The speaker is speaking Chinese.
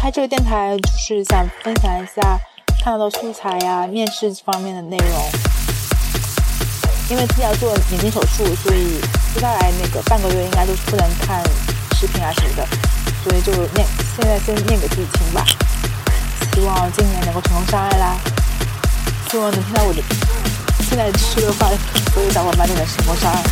开这个电台就是想分享一下看到的素材呀、面试方面的内容。因为自己要做眼睛手术，所以接下来那个半个月应该都是不能看视频啊什么的，所以就念现在先念给自己听吧。希望今年能够成功上岸啦！希望能听到我的现在吃的饭，所有小伙伴都能成功上岸。